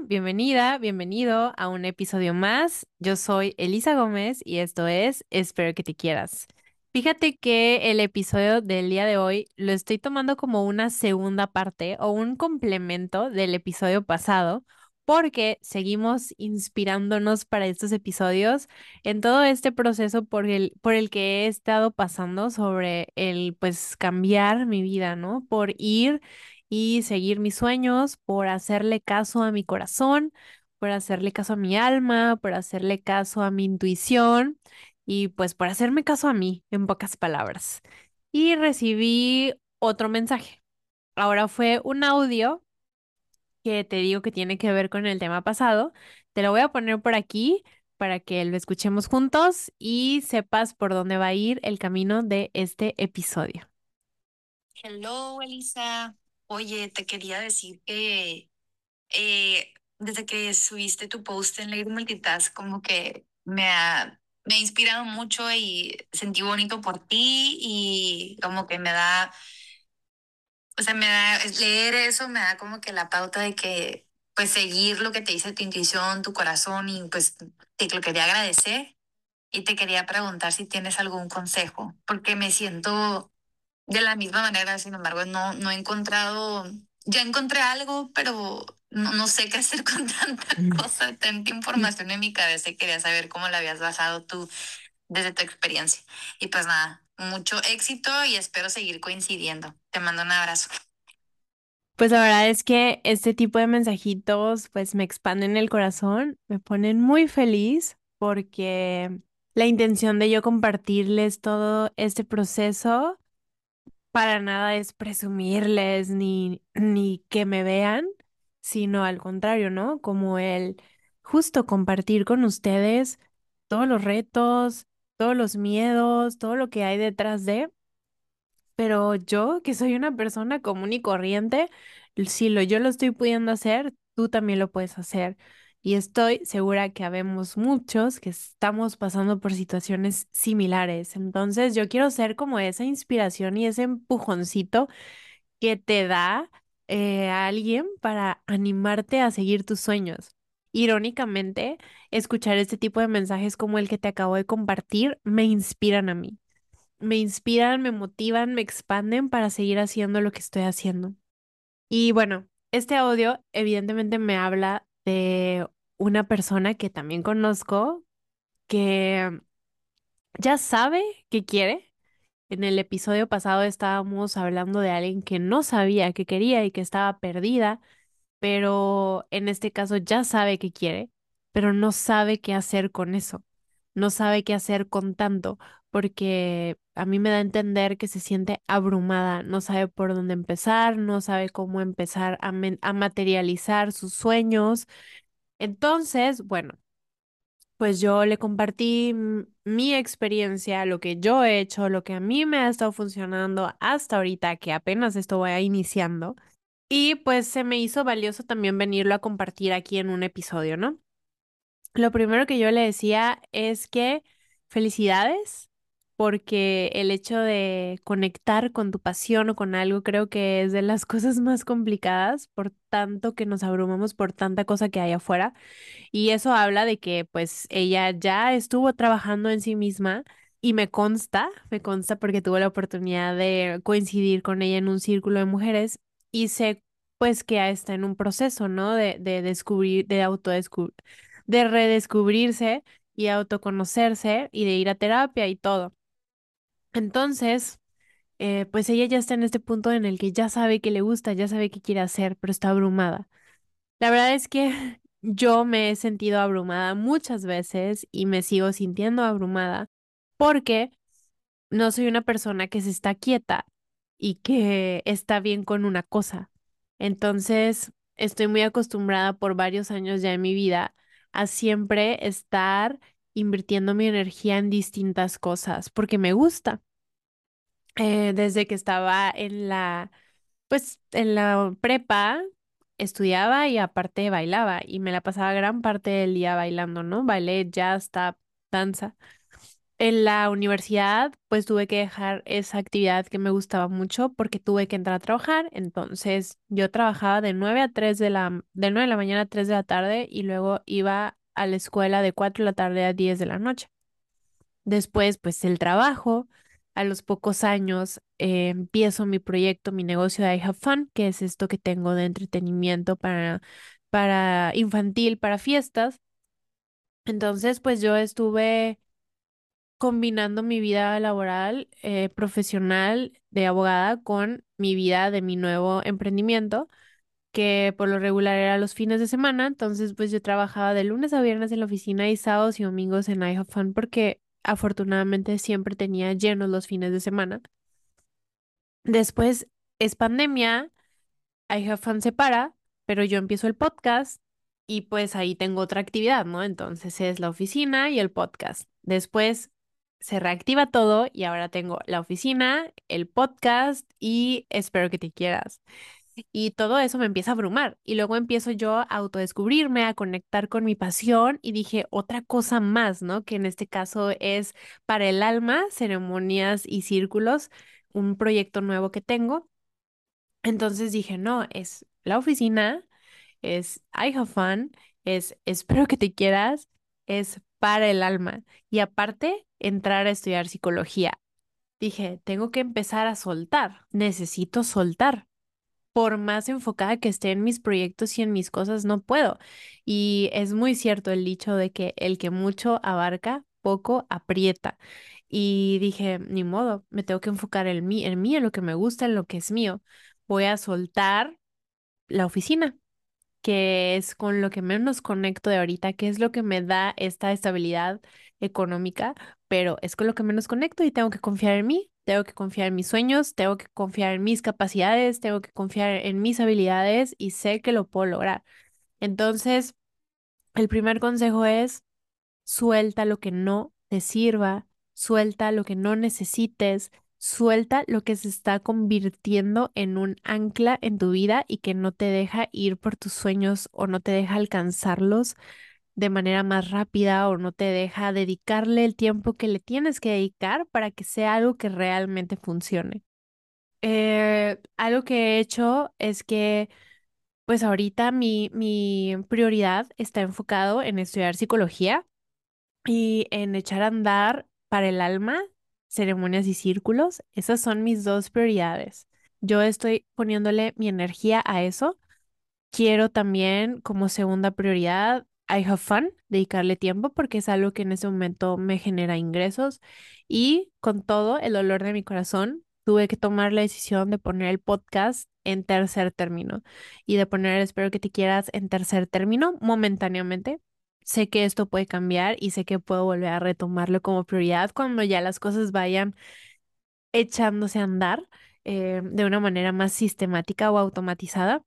Bienvenida, bienvenido a un episodio más. Yo soy Elisa Gómez y esto es Espero que te quieras. Fíjate que el episodio del día de hoy lo estoy tomando como una segunda parte o un complemento del episodio pasado porque seguimos inspirándonos para estos episodios en todo este proceso por el, por el que he estado pasando sobre el pues cambiar mi vida, ¿no? Por ir y seguir mis sueños, por hacerle caso a mi corazón, por hacerle caso a mi alma, por hacerle caso a mi intuición y pues por hacerme caso a mí, en pocas palabras. Y recibí otro mensaje. Ahora fue un audio que te digo que tiene que ver con el tema pasado. Te lo voy a poner por aquí para que lo escuchemos juntos y sepas por dónde va a ir el camino de este episodio. Hello, Elisa. Oye, te quería decir que eh, desde que subiste tu post en Lady Multitask, como que me ha, me ha inspirado mucho y sentí bonito por ti y como que me da, o sea, me da, leer eso me da como que la pauta de que, pues, seguir lo que te dice tu intuición, tu corazón y pues te lo quería agradecer y te quería preguntar si tienes algún consejo, porque me siento de la misma manera, sin embargo, no, no he encontrado, ya encontré algo, pero no, no sé qué hacer con tanta cosa, tanta información en mi cabeza y quería saber cómo la habías basado tú desde tu experiencia. Y pues nada, mucho éxito y espero seguir coincidiendo. Te mando un abrazo. Pues la verdad es que este tipo de mensajitos pues me expanden el corazón, me ponen muy feliz porque la intención de yo compartirles todo este proceso para nada es presumirles ni, ni que me vean, sino al contrario, ¿no? Como el justo compartir con ustedes todos los retos, todos los miedos, todo lo que hay detrás de. Pero yo, que soy una persona común y corriente, si lo yo lo estoy pudiendo hacer, tú también lo puedes hacer. Y estoy segura que habemos muchos que estamos pasando por situaciones similares. Entonces, yo quiero ser como esa inspiración y ese empujoncito que te da eh, alguien para animarte a seguir tus sueños. Irónicamente, escuchar este tipo de mensajes como el que te acabo de compartir me inspiran a mí. Me inspiran, me motivan, me expanden para seguir haciendo lo que estoy haciendo. Y bueno, este audio evidentemente me habla de una persona que también conozco que ya sabe qué quiere. En el episodio pasado estábamos hablando de alguien que no sabía qué quería y que estaba perdida, pero en este caso ya sabe qué quiere, pero no sabe qué hacer con eso. No sabe qué hacer con tanto, porque a mí me da a entender que se siente abrumada, no sabe por dónde empezar, no sabe cómo empezar a, a materializar sus sueños. Entonces, bueno, pues yo le compartí mi experiencia, lo que yo he hecho, lo que a mí me ha estado funcionando hasta ahorita, que apenas esto voy iniciando. Y pues se me hizo valioso también venirlo a compartir aquí en un episodio, ¿no? Lo primero que yo le decía es que felicidades, porque el hecho de conectar con tu pasión o con algo creo que es de las cosas más complicadas, por tanto que nos abrumamos por tanta cosa que hay afuera. Y eso habla de que pues ella ya estuvo trabajando en sí misma y me consta, me consta porque tuve la oportunidad de coincidir con ella en un círculo de mujeres y sé pues que está en un proceso, ¿no? De, de descubrir, de autodescubrir, de redescubrirse y autoconocerse y de ir a terapia y todo. Entonces, eh, pues ella ya está en este punto en el que ya sabe que le gusta, ya sabe qué quiere hacer, pero está abrumada. La verdad es que yo me he sentido abrumada muchas veces y me sigo sintiendo abrumada porque no soy una persona que se está quieta y que está bien con una cosa. Entonces, estoy muy acostumbrada por varios años ya en mi vida a siempre estar invirtiendo mi energía en distintas cosas porque me gusta. Eh, desde que estaba en la, pues, en la prepa, estudiaba y aparte bailaba y me la pasaba gran parte del día bailando, ¿no? Ballet, jazz, tap, danza. En la universidad, pues tuve que dejar esa actividad que me gustaba mucho porque tuve que entrar a trabajar. Entonces, yo trabajaba de 9 a 3 de la, de 9 de la mañana a 3 de la tarde y luego iba a la escuela de 4 de la tarde a 10 de la noche. Después, pues el trabajo. A los pocos años eh, empiezo mi proyecto, mi negocio de I Have Fun, que es esto que tengo de entretenimiento para, para infantil, para fiestas. Entonces, pues yo estuve combinando mi vida laboral, eh, profesional de abogada con mi vida de mi nuevo emprendimiento, que por lo regular era los fines de semana. Entonces, pues yo trabajaba de lunes a viernes en la oficina y sábados y domingos en I Have Fun porque afortunadamente siempre tenía llenos los fines de semana. Después es pandemia, I Have Fun se para, pero yo empiezo el podcast y pues ahí tengo otra actividad, ¿no? Entonces es la oficina y el podcast. Después se reactiva todo y ahora tengo la oficina, el podcast y espero que te quieras. Y todo eso me empieza a abrumar. Y luego empiezo yo a autodescubrirme, a conectar con mi pasión y dije otra cosa más, ¿no? Que en este caso es para el alma, ceremonias y círculos, un proyecto nuevo que tengo. Entonces dije, no, es la oficina, es I have fun, es espero que te quieras, es para el alma. Y aparte, entrar a estudiar psicología. Dije, tengo que empezar a soltar, necesito soltar. Por más enfocada que esté en mis proyectos y en mis cosas, no puedo. Y es muy cierto el dicho de que el que mucho abarca, poco aprieta. Y dije, ni modo, me tengo que enfocar en mí, en mí, en lo que me gusta, en lo que es mío. Voy a soltar la oficina que es con lo que menos conecto de ahorita, que es lo que me da esta estabilidad económica, pero es con lo que menos conecto y tengo que confiar en mí, tengo que confiar en mis sueños, tengo que confiar en mis capacidades, tengo que confiar en mis habilidades y sé que lo puedo lograr. Entonces, el primer consejo es suelta lo que no te sirva, suelta lo que no necesites, Suelta lo que se está convirtiendo en un ancla en tu vida y que no te deja ir por tus sueños o no te deja alcanzarlos de manera más rápida o no te deja dedicarle el tiempo que le tienes que dedicar para que sea algo que realmente funcione. Eh, algo que he hecho es que pues ahorita mi, mi prioridad está enfocado en estudiar psicología y en echar a andar para el alma ceremonias y círculos, esas son mis dos prioridades. Yo estoy poniéndole mi energía a eso. Quiero también como segunda prioridad, I have fun, dedicarle tiempo porque es algo que en ese momento me genera ingresos y con todo el dolor de mi corazón, tuve que tomar la decisión de poner el podcast en tercer término y de poner Espero que te quieras en tercer término momentáneamente sé que esto puede cambiar y sé que puedo volver a retomarlo como prioridad cuando ya las cosas vayan echándose a andar eh, de una manera más sistemática o automatizada.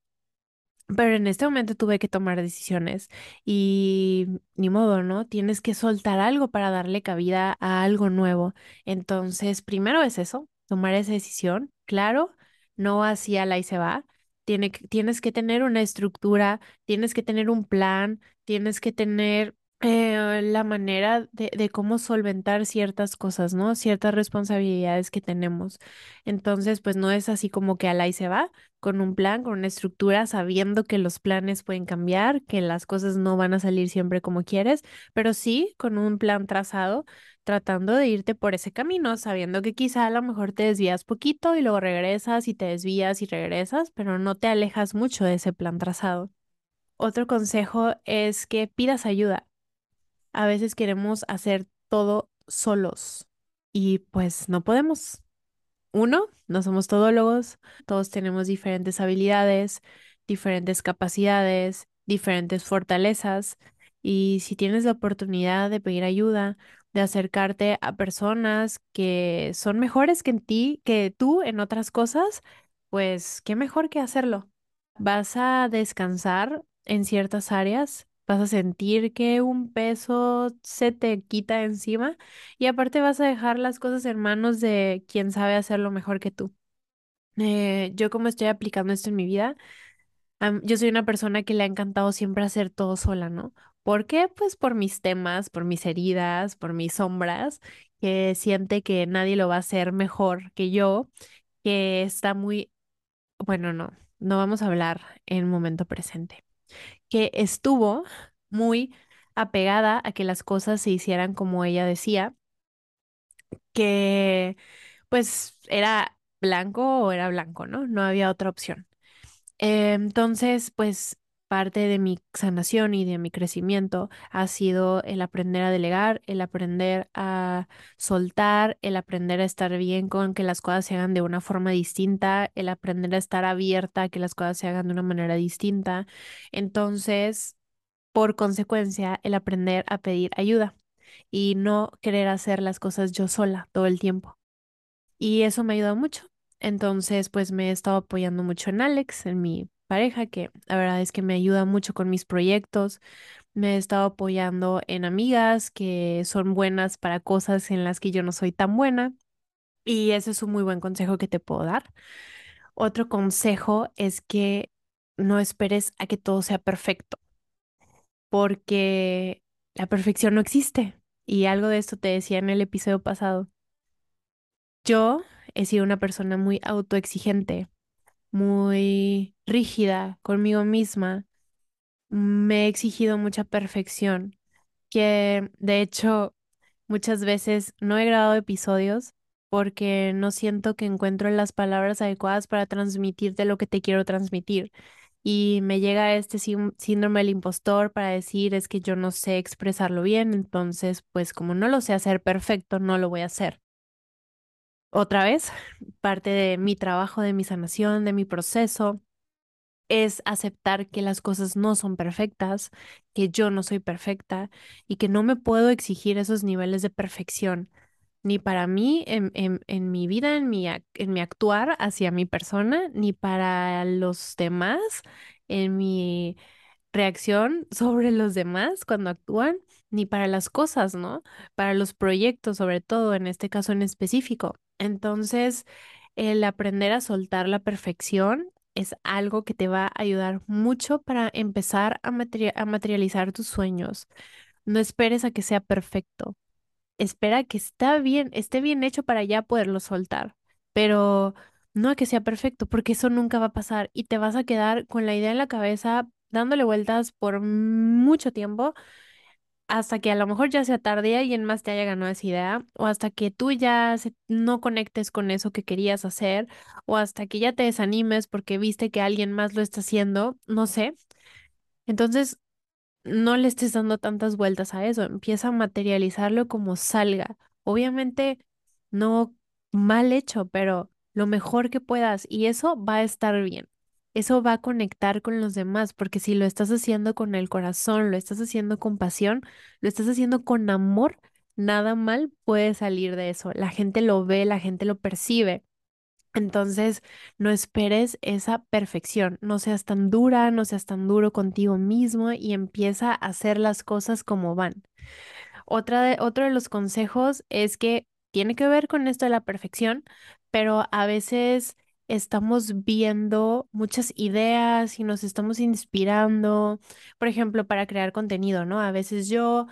Pero en este momento tuve que tomar decisiones y ni modo, ¿no? Tienes que soltar algo para darle cabida a algo nuevo. Entonces, primero es eso, tomar esa decisión. Claro, no así a la y se va. Tiene, tienes que tener una estructura, tienes que tener un plan, tienes que tener eh, la manera de, de cómo solventar ciertas cosas, ¿no? Ciertas responsabilidades que tenemos. Entonces, pues no es así como que al y se va, con un plan, con una estructura, sabiendo que los planes pueden cambiar, que las cosas no van a salir siempre como quieres, pero sí con un plan trazado, tratando de irte por ese camino, sabiendo que quizá a lo mejor te desvías poquito y luego regresas y te desvías y regresas, pero no te alejas mucho de ese plan trazado. Otro consejo es que pidas ayuda. A veces queremos hacer todo solos y pues no podemos. Uno, no somos todólogos, todos tenemos diferentes habilidades, diferentes capacidades, diferentes fortalezas y si tienes la oportunidad de pedir ayuda, de acercarte a personas que son mejores que en ti, que tú en otras cosas, pues qué mejor que hacerlo. Vas a descansar en ciertas áreas, vas a sentir que un peso se te quita encima y aparte vas a dejar las cosas en manos de quien sabe hacerlo mejor que tú. Eh, yo como estoy aplicando esto en mi vida, yo soy una persona que le ha encantado siempre hacer todo sola, ¿no? ¿Por qué? Pues por mis temas, por mis heridas, por mis sombras, que siente que nadie lo va a hacer mejor que yo, que está muy, bueno, no, no vamos a hablar en momento presente, que estuvo muy apegada a que las cosas se hicieran como ella decía, que pues era blanco o era blanco, ¿no? No había otra opción. Entonces, pues parte de mi sanación y de mi crecimiento ha sido el aprender a delegar, el aprender a soltar, el aprender a estar bien con que las cosas se hagan de una forma distinta, el aprender a estar abierta a que las cosas se hagan de una manera distinta. Entonces, por consecuencia, el aprender a pedir ayuda y no querer hacer las cosas yo sola todo el tiempo. Y eso me ha ayudado mucho. Entonces, pues me he estado apoyando mucho en Alex, en mi pareja, que la verdad es que me ayuda mucho con mis proyectos. Me he estado apoyando en amigas que son buenas para cosas en las que yo no soy tan buena. Y ese es un muy buen consejo que te puedo dar. Otro consejo es que no esperes a que todo sea perfecto, porque la perfección no existe. Y algo de esto te decía en el episodio pasado. Yo he sido una persona muy autoexigente, muy rígida conmigo misma. Me he exigido mucha perfección, que de hecho muchas veces no he grabado episodios porque no siento que encuentro las palabras adecuadas para transmitirte lo que te quiero transmitir. Y me llega este sín- síndrome del impostor para decir es que yo no sé expresarlo bien, entonces pues como no lo sé hacer perfecto, no lo voy a hacer. Otra vez, parte de mi trabajo, de mi sanación, de mi proceso, es aceptar que las cosas no son perfectas, que yo no soy perfecta y que no me puedo exigir esos niveles de perfección, ni para mí en, mi vida, en mi, en mi actuar hacia mi persona, ni para los demás, en mi reacción sobre los demás cuando actúan, ni para las cosas, ¿no? Para los proyectos, sobre todo, en este caso en específico. Entonces, el aprender a soltar la perfección es algo que te va a ayudar mucho para empezar a, materia- a materializar tus sueños. No esperes a que sea perfecto espera que está bien, esté bien hecho para ya poderlo soltar, pero no a que sea perfecto, porque eso nunca va a pasar y te vas a quedar con la idea en la cabeza dándole vueltas por mucho tiempo hasta que a lo mejor ya sea tarde y alguien más te haya ganado esa idea, o hasta que tú ya no conectes con eso que querías hacer, o hasta que ya te desanimes porque viste que alguien más lo está haciendo, no sé. Entonces, no le estés dando tantas vueltas a eso, empieza a materializarlo como salga. Obviamente no mal hecho, pero lo mejor que puedas y eso va a estar bien. Eso va a conectar con los demás, porque si lo estás haciendo con el corazón, lo estás haciendo con pasión, lo estás haciendo con amor, nada mal puede salir de eso. La gente lo ve, la gente lo percibe. Entonces, no esperes esa perfección, no seas tan dura, no seas tan duro contigo mismo y empieza a hacer las cosas como van. Otra de, otro de los consejos es que tiene que ver con esto de la perfección, pero a veces estamos viendo muchas ideas y nos estamos inspirando, por ejemplo, para crear contenido, ¿no? A veces yo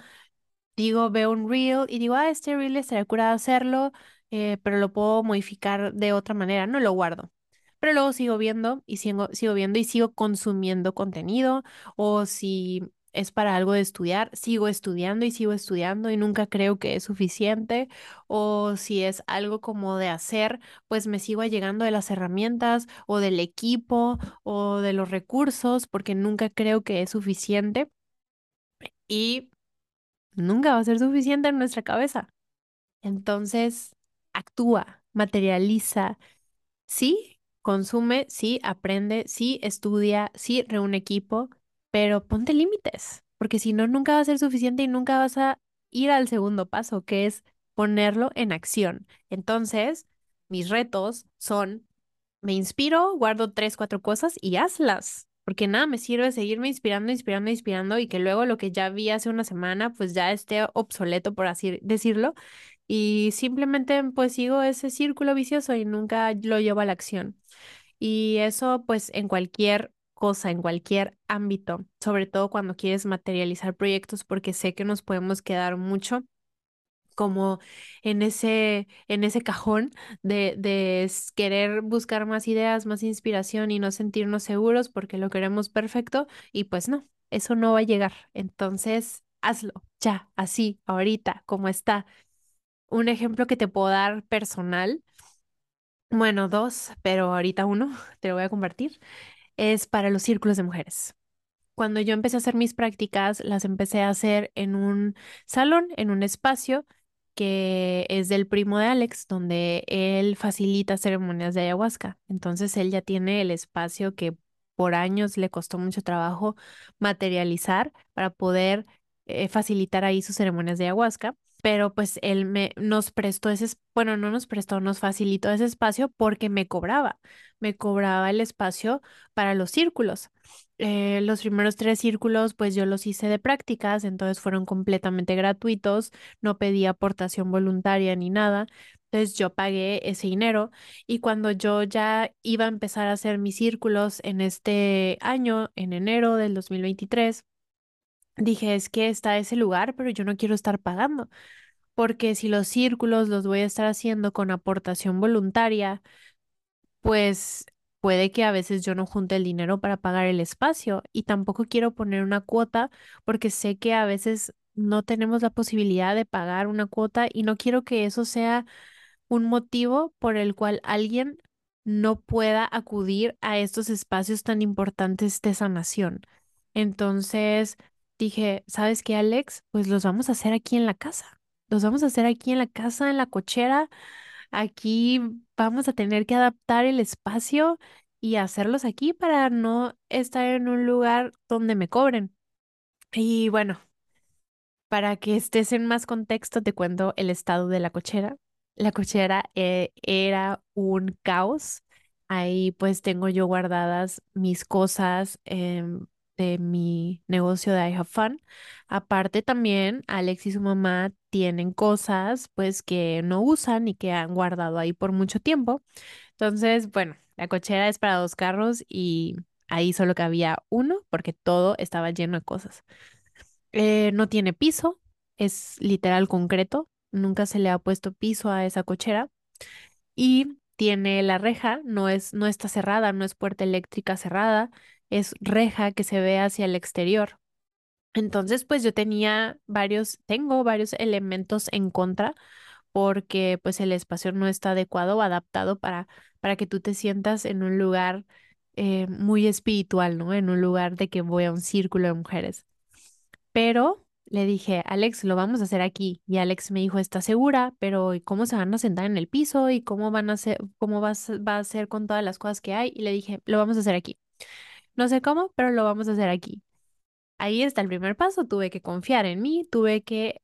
digo, veo un reel y digo, ah, este reel estaría curado hacerlo, eh, pero lo puedo modificar de otra manera, no lo guardo. Pero luego sigo viendo y sigo, sigo viendo y sigo consumiendo contenido, o si es para algo de estudiar, sigo estudiando y sigo estudiando y nunca creo que es suficiente, o si es algo como de hacer, pues me sigo llegando de las herramientas o del equipo o de los recursos, porque nunca creo que es suficiente. Y nunca va a ser suficiente en nuestra cabeza. Entonces, actúa, materializa, sí, consume, sí, aprende, sí, estudia, sí, reúne equipo, pero ponte límites, porque si no, nunca va a ser suficiente y nunca vas a ir al segundo paso, que es ponerlo en acción. Entonces, mis retos son me inspiro, guardo tres, cuatro cosas y hazlas. Porque nada me sirve seguirme inspirando, inspirando, inspirando y que luego lo que ya vi hace una semana pues ya esté obsoleto, por así decirlo. Y simplemente pues sigo ese círculo vicioso y nunca lo llevo a la acción. Y eso pues en cualquier en cualquier ámbito, sobre todo cuando quieres materializar proyectos, porque sé que nos podemos quedar mucho como en ese, en ese cajón de, de querer buscar más ideas, más inspiración y no sentirnos seguros porque lo queremos perfecto y pues no, eso no va a llegar. Entonces, hazlo ya, así, ahorita, como está. Un ejemplo que te puedo dar personal, bueno, dos, pero ahorita uno, te lo voy a compartir, es para los círculos de mujeres. Cuando yo empecé a hacer mis prácticas, las empecé a hacer en un salón, en un espacio que es del primo de Alex, donde él facilita ceremonias de ayahuasca. Entonces él ya tiene el espacio que por años le costó mucho trabajo materializar para poder eh, facilitar ahí sus ceremonias de ayahuasca. Pero pues él me nos prestó ese, es- bueno, no nos prestó, nos facilitó ese espacio porque me cobraba, me cobraba el espacio para los círculos eh, los primeros tres círculos, pues yo los hice de prácticas, entonces fueron completamente gratuitos, no pedí aportación voluntaria ni nada. Entonces yo pagué ese dinero y cuando yo ya iba a empezar a hacer mis círculos en este año, en enero del 2023, dije, es que está ese lugar, pero yo no quiero estar pagando, porque si los círculos los voy a estar haciendo con aportación voluntaria, pues puede que a veces yo no junte el dinero para pagar el espacio y tampoco quiero poner una cuota porque sé que a veces no tenemos la posibilidad de pagar una cuota y no quiero que eso sea un motivo por el cual alguien no pueda acudir a estos espacios tan importantes de sanación. Entonces dije, ¿sabes qué, Alex? Pues los vamos a hacer aquí en la casa. Los vamos a hacer aquí en la casa, en la cochera Aquí vamos a tener que adaptar el espacio y hacerlos aquí para no estar en un lugar donde me cobren. Y bueno, para que estés en más contexto, te cuento el estado de la cochera. La cochera eh, era un caos. Ahí pues tengo yo guardadas mis cosas em, de mi negocio de I Have Fun. Aparte también, Alex y su mamá tienen cosas pues que no usan y que han guardado ahí por mucho tiempo. Entonces, bueno, la cochera es para dos carros y ahí solo cabía uno porque todo estaba lleno de cosas. Eh, no tiene piso, es literal concreto, nunca se le ha puesto piso a esa cochera y tiene la reja, no es, no está cerrada, no es puerta eléctrica cerrada, es reja que se ve hacia el exterior. Entonces, pues yo tenía varios, tengo varios elementos en contra porque pues el espacio no está adecuado o adaptado para, para que tú te sientas en un lugar eh, muy espiritual, ¿no? En un lugar de que voy a un círculo de mujeres. Pero le dije, Alex, lo vamos a hacer aquí. Y Alex me dijo, ¿estás segura? Pero ¿y cómo se van a sentar en el piso? ¿Y cómo van a hacer, cómo va va a ser con todas las cosas que hay? Y le dije, lo vamos a hacer aquí. No sé cómo, pero lo vamos a hacer aquí. Ahí está el primer paso. Tuve que confiar en mí, tuve que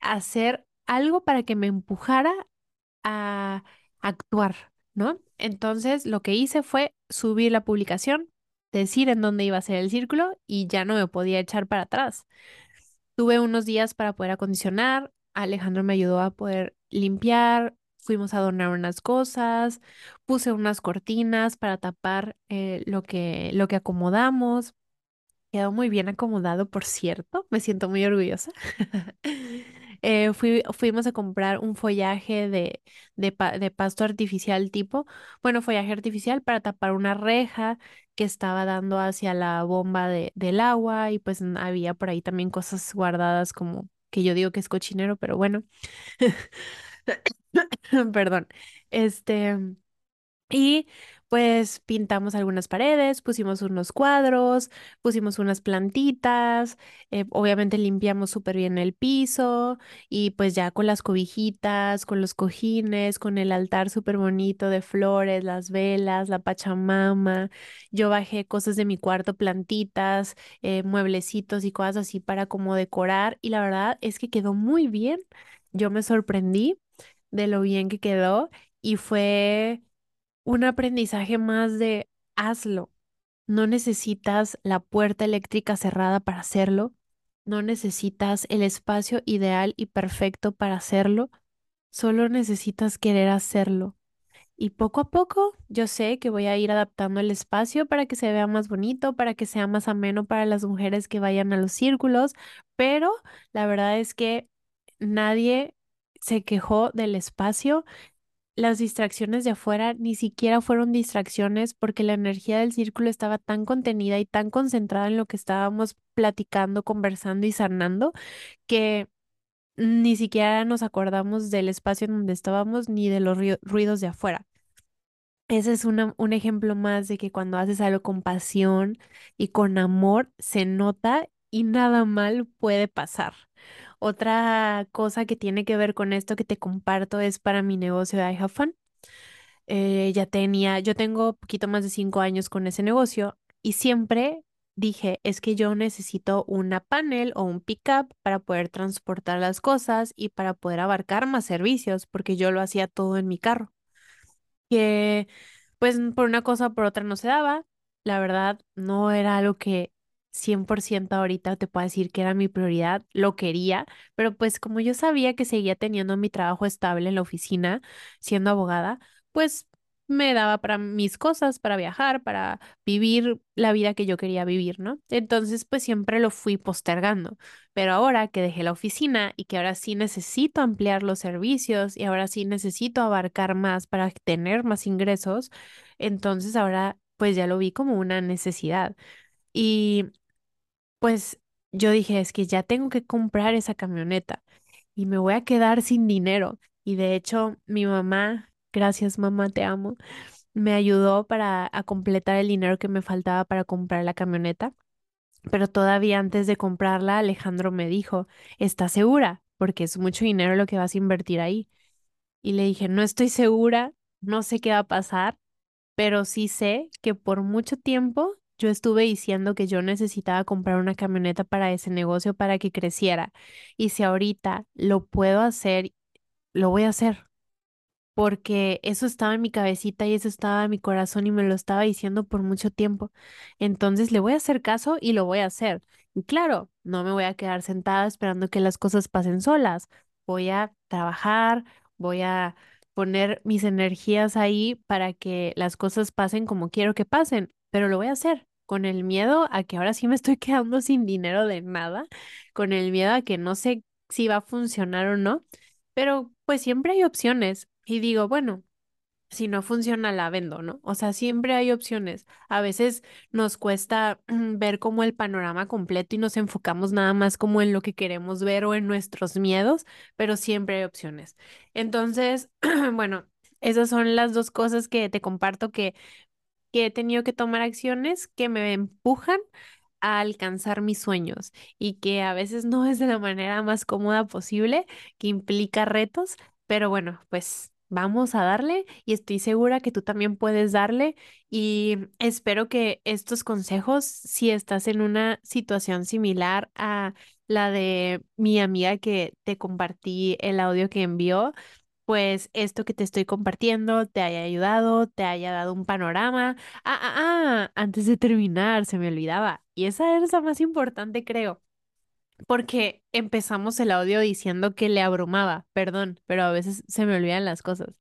hacer algo para que me empujara a actuar, ¿no? Entonces lo que hice fue subir la publicación, decir en dónde iba a ser el círculo y ya no me podía echar para atrás. Tuve unos días para poder acondicionar. Alejandro me ayudó a poder limpiar. Fuimos a donar unas cosas. Puse unas cortinas para tapar eh, lo que, lo que acomodamos. Quedó muy bien acomodado, por cierto. Me siento muy orgullosa. Eh, fui- fuimos a comprar un follaje de, de, pa- de pasto artificial tipo, bueno, follaje artificial para tapar una reja que estaba dando hacia la bomba de, del agua y pues había por ahí también cosas guardadas como que yo digo que es cochinero, pero bueno, perdón. Este, y pues pintamos algunas paredes, pusimos unos cuadros, pusimos unas plantitas, eh, obviamente limpiamos súper bien el piso y pues ya con las cobijitas, con los cojines, con el altar súper bonito de flores, las velas, la pachamama. Yo bajé cosas de mi cuarto, plantitas, eh, mueblecitos y cosas así para como decorar y la verdad es que quedó muy bien. Yo me sorprendí de lo bien que quedó y fue un aprendizaje más de hazlo. No necesitas la puerta eléctrica cerrada para hacerlo. No necesitas el espacio ideal y perfecto para hacerlo. Solo necesitas querer hacerlo. Y poco a poco yo sé que voy a ir adaptando el espacio para que se vea más bonito, para que sea más ameno para las mujeres que vayan a los círculos, pero la verdad es que nadie se quejó del espacio. Las distracciones de afuera ni siquiera fueron distracciones porque la energía del círculo estaba tan contenida y tan concentrada en lo que estábamos platicando, conversando y sanando que ni siquiera nos acordamos del espacio en donde estábamos ni de los ruidos de afuera. Ese es un ejemplo más de que cuando haces algo con pasión y con amor, se nota y nada mal puede pasar. Otra cosa que tiene que ver con esto que te comparto es para mi negocio de I. Eh, ya tenía, yo tengo poquito más de cinco años con ese negocio y siempre dije, es que yo necesito una panel o un pickup para poder transportar las cosas y para poder abarcar más servicios, porque yo lo hacía todo en mi carro que pues por una cosa o por otra no se daba. La verdad, no era algo que 100% ahorita te puedo decir que era mi prioridad, lo quería, pero pues como yo sabía que seguía teniendo mi trabajo estable en la oficina, siendo abogada, pues me daba para mis cosas, para viajar, para vivir la vida que yo quería vivir, ¿no? Entonces, pues siempre lo fui postergando. Pero ahora que dejé la oficina y que ahora sí necesito ampliar los servicios y ahora sí necesito abarcar más para tener más ingresos, entonces ahora pues ya lo vi como una necesidad. Y pues yo dije, es que ya tengo que comprar esa camioneta y me voy a quedar sin dinero. Y de hecho, mi mamá, gracias mamá, te amo, me ayudó para a completar el dinero que me faltaba para comprar la camioneta. Pero todavía antes de comprarla, Alejandro me dijo, ¿estás segura? Porque es mucho dinero lo que vas a invertir ahí. Y le dije, no estoy segura, no sé qué va a pasar, pero sí sé que por mucho tiempo yo estuve diciendo que yo necesitaba comprar una camioneta para ese negocio para que creciera. Y si ahorita lo puedo hacer, lo voy a hacer porque eso estaba en mi cabecita y eso estaba en mi corazón y me lo estaba diciendo por mucho tiempo. Entonces le voy a hacer caso y lo voy a hacer. Y claro, no me voy a quedar sentada esperando que las cosas pasen solas. Voy a trabajar, voy a poner mis energías ahí para que las cosas pasen como quiero que pasen, pero lo voy a hacer con el miedo a que ahora sí me estoy quedando sin dinero de nada, con el miedo a que no sé si va a funcionar o no. Pero pues siempre hay opciones y digo, bueno, si no funciona la vendo, ¿no? O sea, siempre hay opciones. A veces nos cuesta mm, ver como el panorama completo y nos enfocamos nada más como en lo que queremos ver o en nuestros miedos, pero siempre hay opciones. Entonces, bueno, esas son las dos cosas que te comparto que, que he tenido que tomar acciones que me empujan a alcanzar mis sueños y que a veces no es de la manera más cómoda posible, que implica retos, pero bueno, pues vamos a darle y estoy segura que tú también puedes darle y espero que estos consejos, si estás en una situación similar a la de mi amiga que te compartí el audio que envió, pues esto que te estoy compartiendo te haya ayudado, te haya dado un panorama. Ah, ah, ah, antes de terminar, se me olvidaba. Y esa es la más importante, creo, porque empezamos el audio diciendo que le abrumaba, perdón, pero a veces se me olvidan las cosas.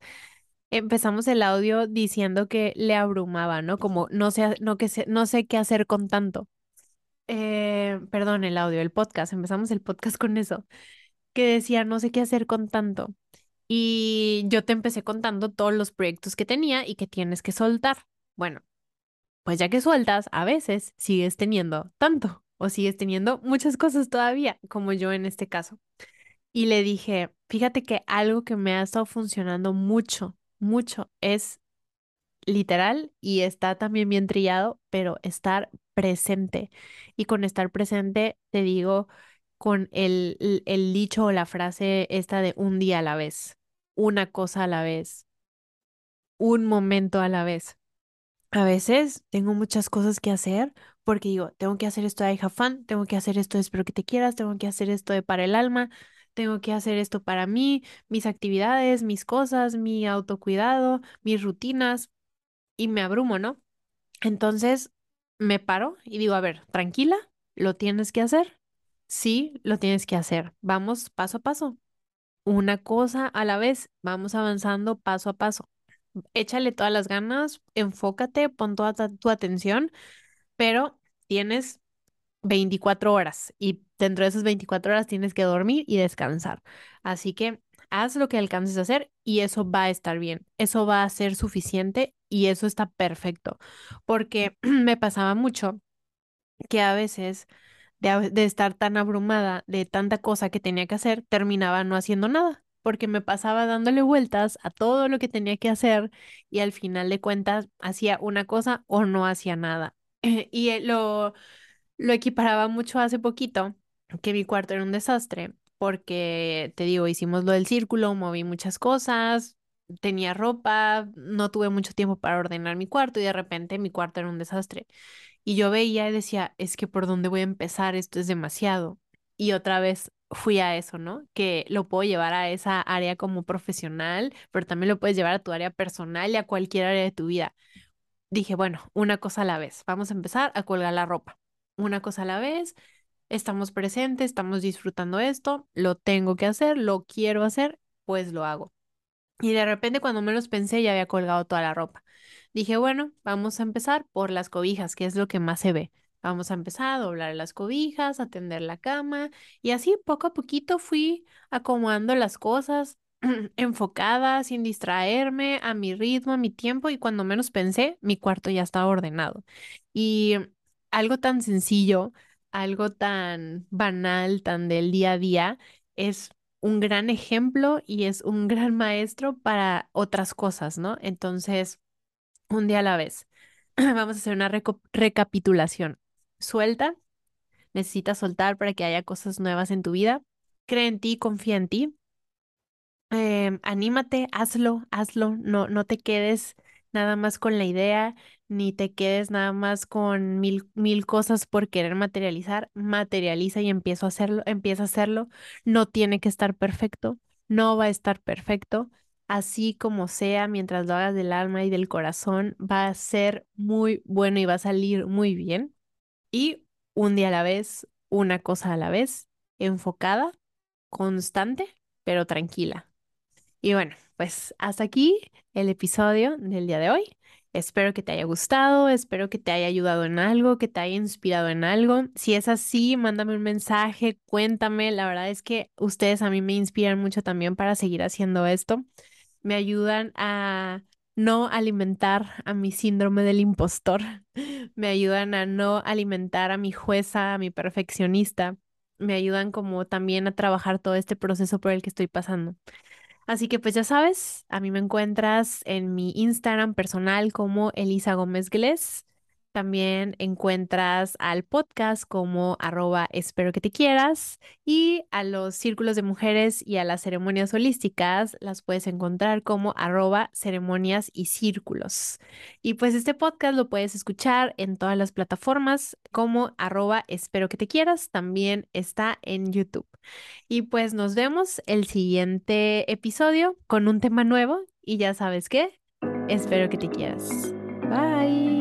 Empezamos el audio diciendo que le abrumaba, ¿no? Como no sé, no que sé, no sé qué hacer con tanto. Eh, perdón, el audio, el podcast, empezamos el podcast con eso, que decía no sé qué hacer con tanto. Y yo te empecé contando todos los proyectos que tenía y que tienes que soltar. Bueno, pues ya que sueltas, a veces sigues teniendo tanto o sigues teniendo muchas cosas todavía, como yo en este caso. Y le dije, fíjate que algo que me ha estado funcionando mucho, mucho es literal y está también bien trillado, pero estar presente. Y con estar presente te digo con el, el, dicho o la frase esta de un día a la vez, una cosa a la vez, un momento a la vez. A veces tengo muchas cosas que hacer porque digo, tengo que hacer esto de Fun, tengo que hacer esto de Espero que te quieras, tengo que hacer esto de Para el Alma, tengo que hacer esto para mí, mis actividades, mis cosas, mi autocuidado, mis rutinas y me abrumo, ¿no? Entonces me paro y digo, a ver, tranquila, ¿lo tienes que hacer? Sí, lo tienes que hacer. Vamos paso a paso, una cosa a la vez, vamos avanzando paso a paso. Échale todas las ganas, enfócate, pon toda tu atención, pero tienes 24 horas y dentro de esas 24 horas tienes que dormir y descansar. Así que haz lo que alcances a hacer y eso va a estar bien, eso va a ser suficiente y eso está perfecto, porque me pasaba mucho que a veces de, estar tan abrumada de tanta cosa que tenía que hacer, terminaba no haciendo nada, porque me pasaba dándole vueltas a todo lo que tenía que hacer y al final de cuentas hacía una cosa o no hacía nada. Y eh, lo, lo equiparaba mucho hace poquito, que mi cuarto era un desastre, porque te digo, hicimos lo del círculo, moví muchas cosas. Tenía ropa, no tuve mucho tiempo para ordenar mi cuarto y de repente mi cuarto era un desastre. Y yo veía y decía, es que por dónde voy a empezar, esto es demasiado. Y otra vez fui a eso, ¿no? Que lo puedo llevar a esa área como profesional, pero también lo puedes llevar a tu área personal y a cualquier área de tu vida. Dije, bueno, una cosa a la vez. Vamos a empezar a colgar la ropa. Una cosa a la vez. Estamos presentes, estamos disfrutando esto, lo tengo que hacer, lo quiero hacer, pues lo hago. Y de repente, cuando menos pensé, ya había colgado toda la ropa. Dije, bueno, vamos a empezar por las cobijas, que es lo que más se ve. Vamos a empezar a doblar las cobijas, a tender la cama. Y así, poco a poquito, fui acomodando las cosas, enfocada, sin distraerme, a mi ritmo, a mi tiempo. Y cuando menos pensé, mi cuarto ya estaba ordenado. Y algo tan sencillo, algo tan banal, tan del día a día, es un gran ejemplo y es un gran maestro para otras cosas, ¿no? Entonces, un día a la vez. Vamos a hacer una recapitulación. Suelta, necesitas soltar para que haya cosas nuevas en tu vida. Cree en ti, confía en ti. Em, anímate, hazlo, hazlo. No, no te quedes nada más con la idea, ni te quedes nada más con mil, mil cosas por querer materializar. Materializa y empieza a hacerlo, empieza a hacerlo. No tiene que estar perfecto, no va a estar perfecto. Así como sea, mientras lo hagas del alma y del corazón, va a ser muy bueno y va a salir muy bien. Y un día a la vez, una cosa a la vez, enfocada, constante, pero tranquila. Y bueno, pues hasta aquí el episodio del día de hoy. Espero que te haya gustado, espero que te haya ayudado en algo, que te haya inspirado en algo. Si es así, mándame un mensaje, cuéntame. La verdad es que ustedes a mí me inspiran mucho también para seguir haciendo esto. Me ayudan a no alimentar a mi síndrome del impostor. Me ayudan a no alimentar a mi jueza, a mi perfeccionista. Me ayudan como también a trabajar todo este proceso por el que estoy pasando. Así que pues ya sabes, a mí me encuentras en mi Instagram personal como Elisa Gómez Glés. También encuentras al podcast como arroba espero que te quieras y a los círculos de mujeres y a las ceremonias holísticas las puedes encontrar como arroba ceremonias y círculos. Y pues este podcast lo puedes escuchar en todas las plataformas como arroba espero que te quieras. También está en YouTube. Y pues nos vemos el siguiente episodio con un tema nuevo y ya sabes qué, espero que te quieras. Bye.